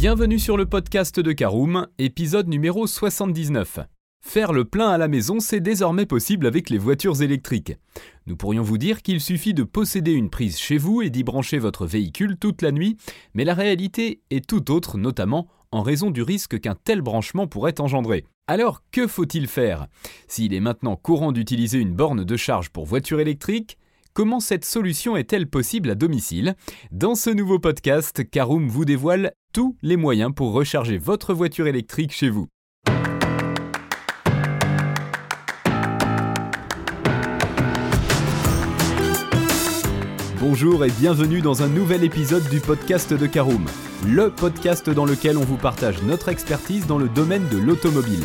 Bienvenue sur le podcast de Caroom, épisode numéro 79. Faire le plein à la maison, c'est désormais possible avec les voitures électriques. Nous pourrions vous dire qu'il suffit de posséder une prise chez vous et d'y brancher votre véhicule toute la nuit, mais la réalité est tout autre, notamment en raison du risque qu'un tel branchement pourrait engendrer. Alors que faut-il faire? S'il est maintenant courant d'utiliser une borne de charge pour voiture électrique, comment cette solution est-elle possible à domicile? Dans ce nouveau podcast, Caroom vous dévoile tous les moyens pour recharger votre voiture électrique chez vous. Bonjour et bienvenue dans un nouvel épisode du podcast de Caroom, le podcast dans lequel on vous partage notre expertise dans le domaine de l'automobile.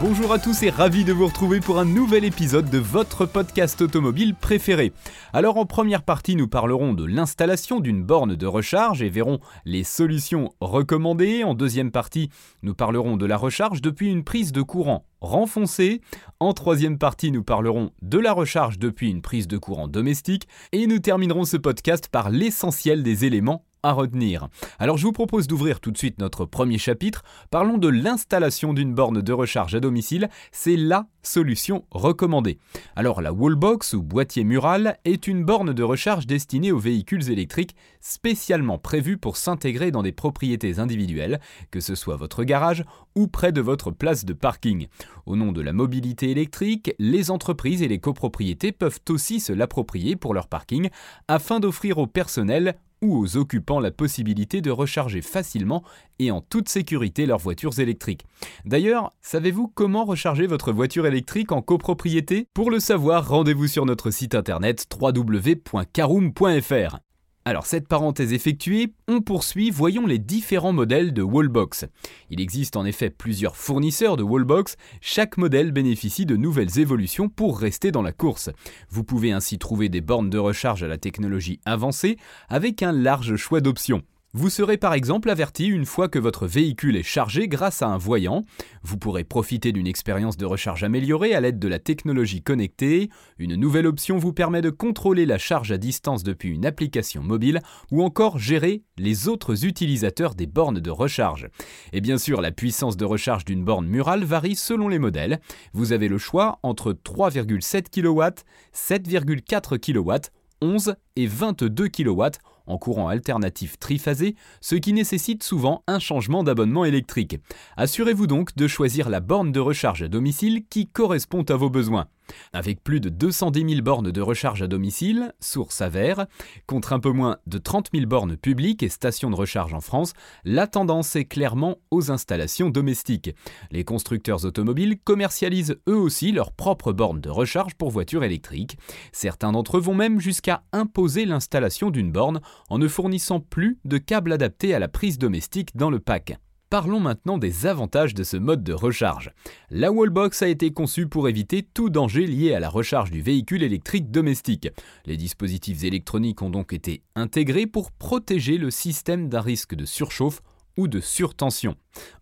Bonjour à tous et ravi de vous retrouver pour un nouvel épisode de votre podcast automobile préféré. Alors en première partie, nous parlerons de l'installation d'une borne de recharge et verrons les solutions recommandées. En deuxième partie, nous parlerons de la recharge depuis une prise de courant renfoncée. En troisième partie, nous parlerons de la recharge depuis une prise de courant domestique et nous terminerons ce podcast par l'essentiel des éléments retenir. Alors je vous propose d'ouvrir tout de suite notre premier chapitre. Parlons de l'installation d'une borne de recharge à domicile. C'est la solution recommandée. Alors la wallbox ou boîtier mural est une borne de recharge destinée aux véhicules électriques spécialement prévue pour s'intégrer dans des propriétés individuelles, que ce soit votre garage ou près de votre place de parking. Au nom de la mobilité électrique, les entreprises et les copropriétés peuvent aussi se l'approprier pour leur parking afin d'offrir au personnel ou aux occupants la possibilité de recharger facilement et en toute sécurité leurs voitures électriques. D'ailleurs, savez-vous comment recharger votre voiture électrique en copropriété? Pour le savoir, rendez-vous sur notre site internet www.caroom.fr. Alors cette parenthèse effectuée, on poursuit, voyons les différents modèles de Wallbox. Il existe en effet plusieurs fournisseurs de Wallbox, chaque modèle bénéficie de nouvelles évolutions pour rester dans la course. Vous pouvez ainsi trouver des bornes de recharge à la technologie avancée avec un large choix d'options. Vous serez par exemple averti une fois que votre véhicule est chargé grâce à un voyant. Vous pourrez profiter d'une expérience de recharge améliorée à l'aide de la technologie connectée. Une nouvelle option vous permet de contrôler la charge à distance depuis une application mobile ou encore gérer les autres utilisateurs des bornes de recharge. Et bien sûr, la puissance de recharge d'une borne murale varie selon les modèles. Vous avez le choix entre 3,7 kW, 7,4 kW, 11 et 22 kW en courant alternatif triphasé, ce qui nécessite souvent un changement d'abonnement électrique. Assurez-vous donc de choisir la borne de recharge à domicile qui correspond à vos besoins. Avec plus de 210 000 bornes de recharge à domicile, source avère, contre un peu moins de 30 000 bornes publiques et stations de recharge en France, la tendance est clairement aux installations domestiques. Les constructeurs automobiles commercialisent eux aussi leurs propres bornes de recharge pour voitures électriques. Certains d'entre eux vont même jusqu'à imposer l'installation d'une borne en ne fournissant plus de câbles adaptés à la prise domestique dans le pack. Parlons maintenant des avantages de ce mode de recharge. La Wallbox a été conçue pour éviter tout danger lié à la recharge du véhicule électrique domestique. Les dispositifs électroniques ont donc été intégrés pour protéger le système d'un risque de surchauffe ou de surtension.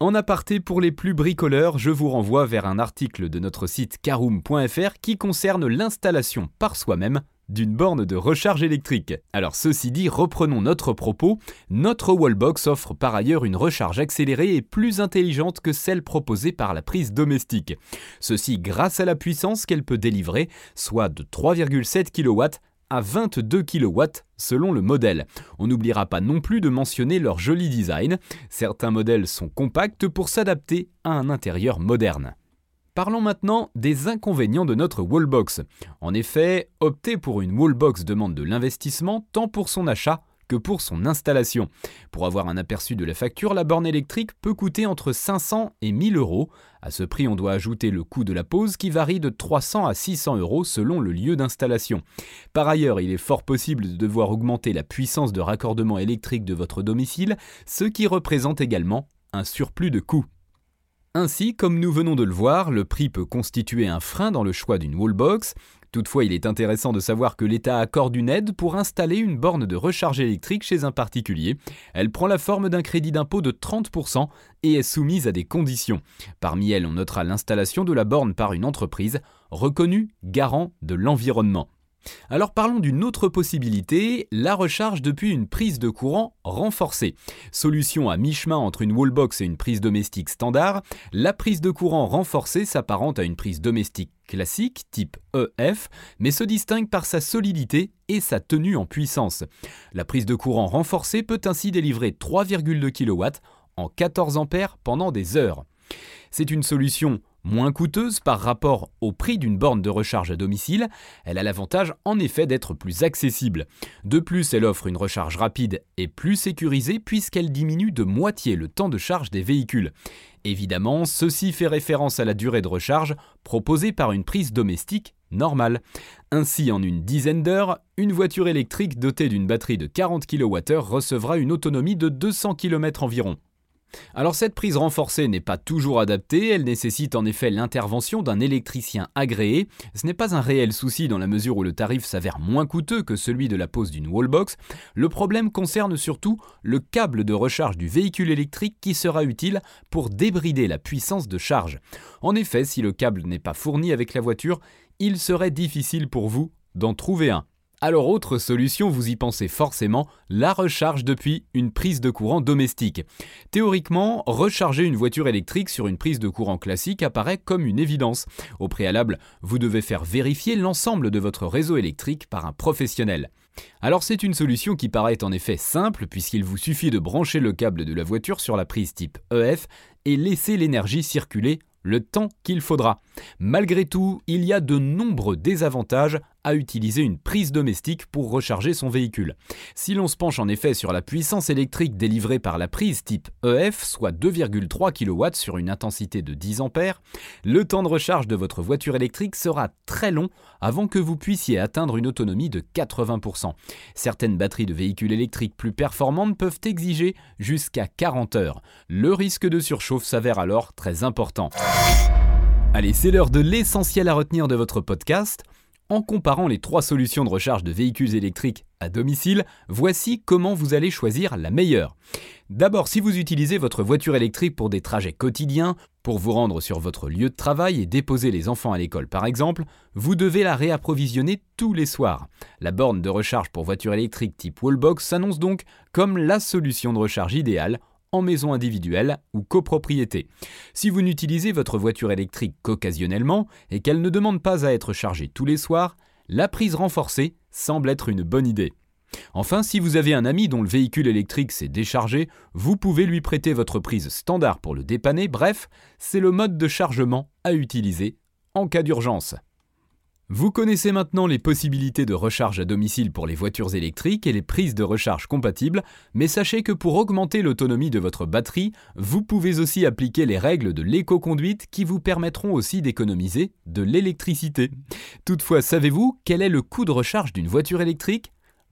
En aparté pour les plus bricoleurs, je vous renvoie vers un article de notre site caroom.fr qui concerne l'installation par soi-même d'une borne de recharge électrique. Alors ceci dit, reprenons notre propos. Notre Wallbox offre par ailleurs une recharge accélérée et plus intelligente que celle proposée par la prise domestique. Ceci grâce à la puissance qu'elle peut délivrer, soit de 3,7 kW à 22 kW selon le modèle. On n'oubliera pas non plus de mentionner leur joli design. Certains modèles sont compacts pour s'adapter à un intérieur moderne. Parlons maintenant des inconvénients de notre wallbox. En effet, opter pour une wallbox demande de l'investissement tant pour son achat que pour son installation. Pour avoir un aperçu de la facture, la borne électrique peut coûter entre 500 et 1000 euros. À ce prix, on doit ajouter le coût de la pose qui varie de 300 à 600 euros selon le lieu d'installation. Par ailleurs, il est fort possible de devoir augmenter la puissance de raccordement électrique de votre domicile, ce qui représente également un surplus de coûts. Ainsi, comme nous venons de le voir, le prix peut constituer un frein dans le choix d'une wallbox. Toutefois, il est intéressant de savoir que l'État accorde une aide pour installer une borne de recharge électrique chez un particulier. Elle prend la forme d'un crédit d'impôt de 30% et est soumise à des conditions. Parmi elles, on notera l'installation de la borne par une entreprise reconnue garant de l'environnement. Alors parlons d'une autre possibilité, la recharge depuis une prise de courant renforcée. Solution à mi-chemin entre une wallbox et une prise domestique standard, la prise de courant renforcée s'apparente à une prise domestique classique type EF, mais se distingue par sa solidité et sa tenue en puissance. La prise de courant renforcée peut ainsi délivrer 3,2 kW en 14 A pendant des heures. C'est une solution Moins coûteuse par rapport au prix d'une borne de recharge à domicile, elle a l'avantage en effet d'être plus accessible. De plus, elle offre une recharge rapide et plus sécurisée puisqu'elle diminue de moitié le temps de charge des véhicules. Évidemment, ceci fait référence à la durée de recharge proposée par une prise domestique normale. Ainsi, en une dizaine d'heures, une voiture électrique dotée d'une batterie de 40 kWh recevra une autonomie de 200 km environ. Alors cette prise renforcée n'est pas toujours adaptée, elle nécessite en effet l'intervention d'un électricien agréé. Ce n'est pas un réel souci dans la mesure où le tarif s'avère moins coûteux que celui de la pose d'une wallbox. Le problème concerne surtout le câble de recharge du véhicule électrique qui sera utile pour débrider la puissance de charge. En effet, si le câble n'est pas fourni avec la voiture, il serait difficile pour vous d'en trouver un. Alors autre solution, vous y pensez forcément, la recharge depuis une prise de courant domestique. Théoriquement, recharger une voiture électrique sur une prise de courant classique apparaît comme une évidence. Au préalable, vous devez faire vérifier l'ensemble de votre réseau électrique par un professionnel. Alors c'est une solution qui paraît en effet simple puisqu'il vous suffit de brancher le câble de la voiture sur la prise type EF et laisser l'énergie circuler le temps qu'il faudra. Malgré tout, il y a de nombreux désavantages à utiliser une prise domestique pour recharger son véhicule. Si l'on se penche en effet sur la puissance électrique délivrée par la prise type EF, soit 2,3 kW sur une intensité de 10 A, le temps de recharge de votre voiture électrique sera très long avant que vous puissiez atteindre une autonomie de 80%. Certaines batteries de véhicules électriques plus performantes peuvent exiger jusqu'à 40 heures. Le risque de surchauffe s'avère alors très important. Allez, c'est l'heure de l'essentiel à retenir de votre podcast. En comparant les trois solutions de recharge de véhicules électriques à domicile, voici comment vous allez choisir la meilleure. D'abord, si vous utilisez votre voiture électrique pour des trajets quotidiens, pour vous rendre sur votre lieu de travail et déposer les enfants à l'école par exemple, vous devez la réapprovisionner tous les soirs. La borne de recharge pour voiture électrique type Wallbox s'annonce donc comme la solution de recharge idéale en maison individuelle ou copropriété. Si vous n'utilisez votre voiture électrique qu'occasionnellement et qu'elle ne demande pas à être chargée tous les soirs, la prise renforcée semble être une bonne idée. Enfin, si vous avez un ami dont le véhicule électrique s'est déchargé, vous pouvez lui prêter votre prise standard pour le dépanner, bref, c'est le mode de chargement à utiliser en cas d'urgence. Vous connaissez maintenant les possibilités de recharge à domicile pour les voitures électriques et les prises de recharge compatibles, mais sachez que pour augmenter l'autonomie de votre batterie, vous pouvez aussi appliquer les règles de l'éco-conduite qui vous permettront aussi d'économiser de l'électricité. Toutefois, savez-vous quel est le coût de recharge d'une voiture électrique?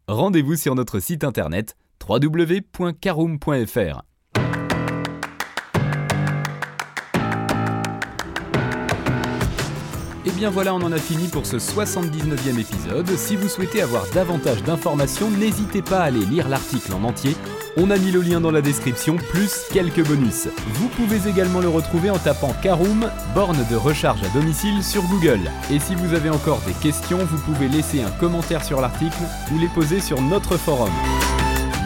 Rendez-vous sur notre site internet www.caroom.fr. Et bien voilà, on en a fini pour ce 79e épisode. Si vous souhaitez avoir davantage d'informations, n'hésitez pas à aller lire l'article en entier. On a mis le lien dans la description, plus quelques bonus. Vous pouvez également le retrouver en tapant Caroom, borne de recharge à domicile sur Google. Et si vous avez encore des questions, vous pouvez laisser un commentaire sur l'article ou les poser sur notre forum.